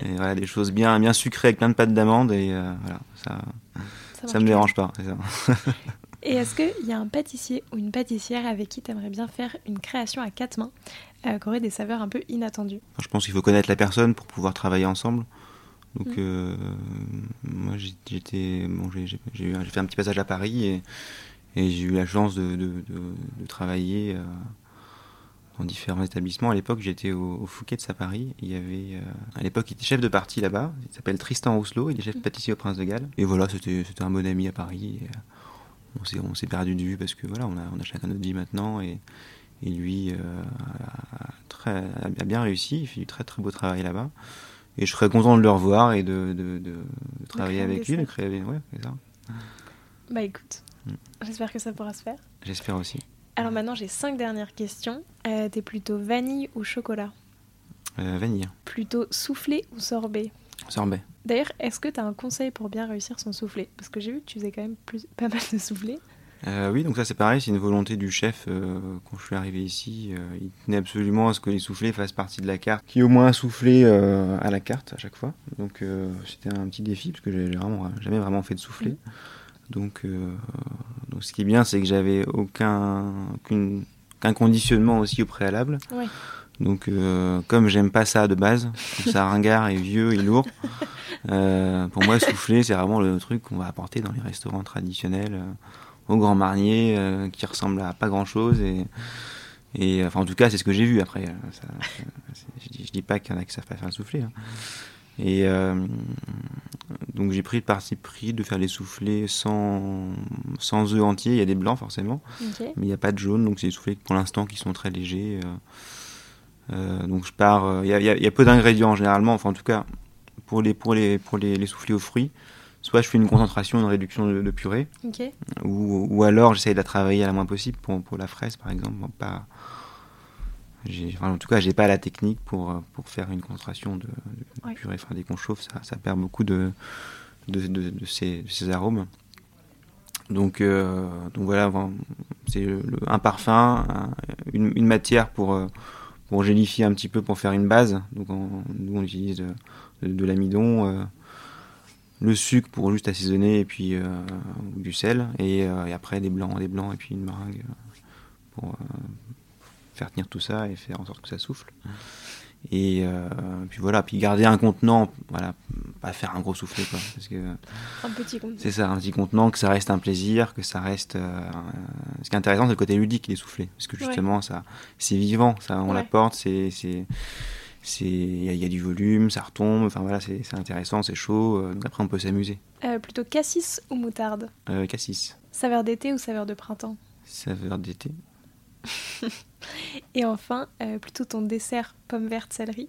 B: et voilà, des choses bien, bien sucrées avec plein de pâtes d'amande et voilà, ça, ça, ça me dérange pas. Ça.
A: Et est-ce qu'il y a un pâtissier ou une pâtissière avec qui tu aimerais bien faire une création à quatre mains euh, qui aurait des saveurs un peu inattendues?
B: Je pense qu'il faut connaître la personne pour pouvoir travailler ensemble. Donc, mm. euh, moi, j'étais, bon, j'ai fait un petit passage à Paris et, j'ai eu la chance de, travailler euh, dans différents établissements. À l'époque, j'étais au, Fouquet de Paris. Il y avait, euh, à l'époque, il était chef de parti là-bas. Il s'appelle Tristan Rousselot. Il est chef mm. pâtissier au Prince de Galles. Et voilà, c'était un bon ami à Paris on s'est perdu de vue parce que voilà, on a, on a chacun notre vie maintenant et, et lui euh, a, très, a, bien réussi, il fait du très très beau travail là-bas. et je serais content de le revoir et de, de, de, de travailler avec lui, de créer. Ouais, ça.
A: Bah écoute,
B: Mm.
A: j'espère que ça pourra se faire.
B: J'espère aussi.
A: Alors maintenant, j'ai cinq dernières questions. Euh, T'es plutôt vanille ou chocolat?
B: Euh, vanille,
A: Plutôt soufflé ou sorbet?
B: Sorbet.
A: D'ailleurs, est-ce que tu as un conseil pour bien réussir son soufflé Parce que j'ai vu que tu faisais quand même plus, pas mal de soufflés.
B: Euh, oui, donc ça c'est pareil, c'est une volonté du chef. euh, quand je suis arrivé ici, euh, il tenait absolument à ce que les soufflés fassent partie de la carte, qui au moins un soufflé à la carte à chaque fois. Donc c'était un petit défi parce que j'ai vraiment jamais vraiment fait de soufflé. Donc, donc ce qui est bien, c'est que j'avais aucun aucun conditionnement aussi au préalable.
A: Ouais.
B: Donc euh, comme j'aime pas ça de base, ça ringard et vieux et lourd. euh, pour moi, souffler, c'est vraiment le truc qu'on va apporter dans les restaurants traditionnels euh, au Grand Marnier, qui ressemble à pas grand chose. Et, et enfin, en tout cas, c'est ce que j'ai vu. Après, ça, je, dis, je dis pas qu'il y en a qui savent pas faire le soufflé. hein. Et donc j'ai pris le parti pris de faire les soufflés sans, sans œufs entiers. Il y a des blancs forcément mais il n'y a pas de jaune, donc c'est des soufflés pour l'instant qui sont très légers. Euh. Donc je pars, euh, il y, a- y y peu d'ingrédients généralement, enfin en tout cas pour les, pour les, pour les, les soufflés aux fruits. Soit je fais une concentration, une réduction de, de purée, ou, ou alors j'essaye de la travailler à la moins possible pour, pour la fraise par exemple. Bon, pas, enfin, en tout cas, j'ai pas la technique pour, euh, pour faire une concentration de, de
A: Ouais.
B: purée. Enfin, dès qu'on chauffe, ça, ça perd beaucoup de, de, de, ces, arômes. Donc, euh, donc voilà, c'est un parfum, un- une, une matière pour, pour gélifier un petit peu, pour faire une base. Donc on- utilise de, l'amidon, euh, le sucre pour juste assaisonner et puis euh, du sel et, euh, et après des blancs, des blancs et puis une meringue pour faire tenir tout ça et faire en sorte que ça souffle. Et euh, puis voilà, puis garder un contenant, voilà, pas faire un gros soufflet quoi, parce que
A: Un petit compte.
B: c'est ça, un petit contenant, que ça reste un plaisir, que ça reste. euh, ce qui est intéressant, c'est le côté ludique des soufflets, parce que
A: Ouais.
B: justement, ça, c'est vivant, ça, on
A: Ouais.
B: l'apporte, c'est, c'est, c'est, il y, a- il y a du volume, ça retombe, enfin voilà, c'est, c'est intéressant, c'est chaud. euh, donc après, on peut s'amuser.
A: Plutôt cassis ou moutarde?
B: Cassis,
A: Saveur d'été ou saveur de printemps?
B: Saveur d'été.
A: Et enfin, euh, plutôt ton dessert pomme verte céleri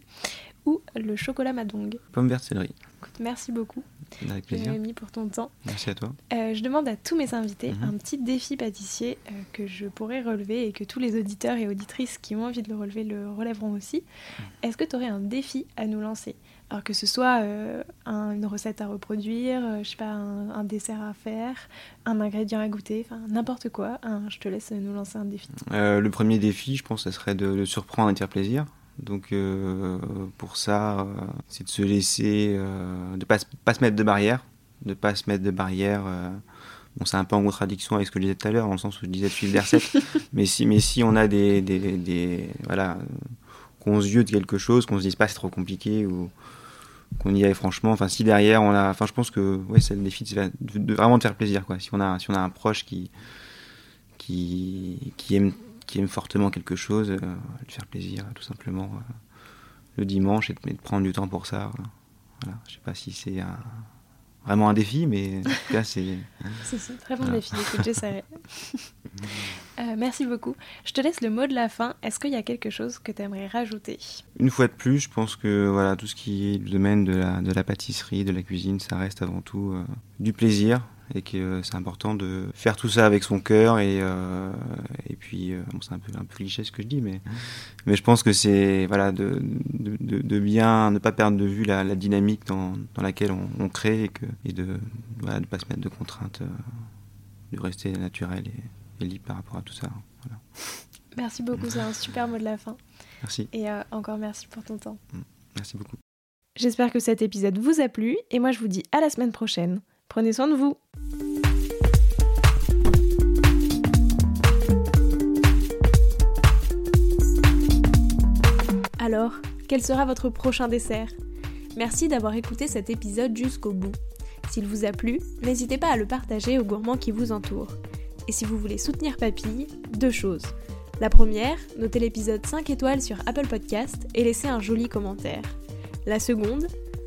A: ou le chocolat madong.
B: Pomme verte céleri,
A: Écoute, merci beaucoup,
B: avec plaisir.
A: Jérémy, pour ton temps.
B: Merci à toi.
A: Euh, je demande à tous mes invités
B: Mhm.
A: un petit défi pâtissier euh, que je pourrais relever et que tous les auditeurs et auditrices qui ont envie de le relever le relèveront aussi.
B: Mhm.
A: Est-ce que tu aurais un défi à nous lancer? Alors que ce soit euh, un- une recette à reproduire, euh, je sais pas, un, un dessert à faire, un ingrédient à goûter, enfin n'importe quoi. Hein, je te laisse nous lancer un défi.
B: Euh, le premier défi, je pense, ça serait de surprendre et de faire plaisir. Donc pour ça, c'est de se laisser, de pas, se- pas se mettre de barrière, de pas se mettre de barrière. bon, c'est un peu en contradiction avec ce que je disais tout à l'heure, dans le sens où je disais de suivre des recettes. mais si, mais si on a des, des, des- voilà, qu'on se yeux de quelque chose, qu'on se dise pas c'est trop compliqué ou qu'on y aille franchement. Enfin, si derrière on a, enfin, je pense que ouais, c'est le défi de, de- de vraiment de faire plaisir, quoi. Si on a, si on a un proche qui qui, aime qui aime fortement quelque chose, euh, lui faire plaisir, tout simplement, euh, le dimanche, et de, de prendre du temps pour ça. euh. Je sais pas si c'est un- vraiment un défi, mais en tout cas, c'est.
A: C'est c'est un très bon
B: Voilà.
A: défi, écoute, j'essaierai. Euh, merci beaucoup. Je te laisse le mot de la fin. Est-ce qu'il y a quelque chose que tu aimerais rajouter?
B: Une fois de plus, je pense que voilà, tout ce qui est le domaine de la, de la pâtisserie, de la cuisine, ça reste avant tout euh, du plaisir et que euh, c'est important de faire tout ça avec son cœur et, euh, et puis, euh, bon, c'est un peu, un peu cliché ce que je dis, mais, mais je pense que c'est voilà, de, de, de- de bien ne pas perdre de vue la, la dynamique dans, dans laquelle on, on crée et, que, et de ne voilà, de pas se mettre de contraintes, de rester naturel et, et libre par rapport à tout ça. Voilà.
A: Merci beaucoup, c'est un super mot de la fin.
B: Merci,
A: Et euh, encore merci pour ton temps.
B: merci beaucoup.
A: J'espère que cet épisode vous a plu et moi je vous dis à la semaine prochaine. Prenez soin de vous. Alors, quel sera votre prochain dessert? Merci d'avoir écouté cet épisode jusqu'au bout. S'il vous a plu, n'hésitez pas à le partager aux gourmands qui vous entourent. Et si vous voulez soutenir Papille, deux choses. La première, notez l'épisode 5 étoiles sur Apple Podcast et laissez un joli commentaire. La seconde,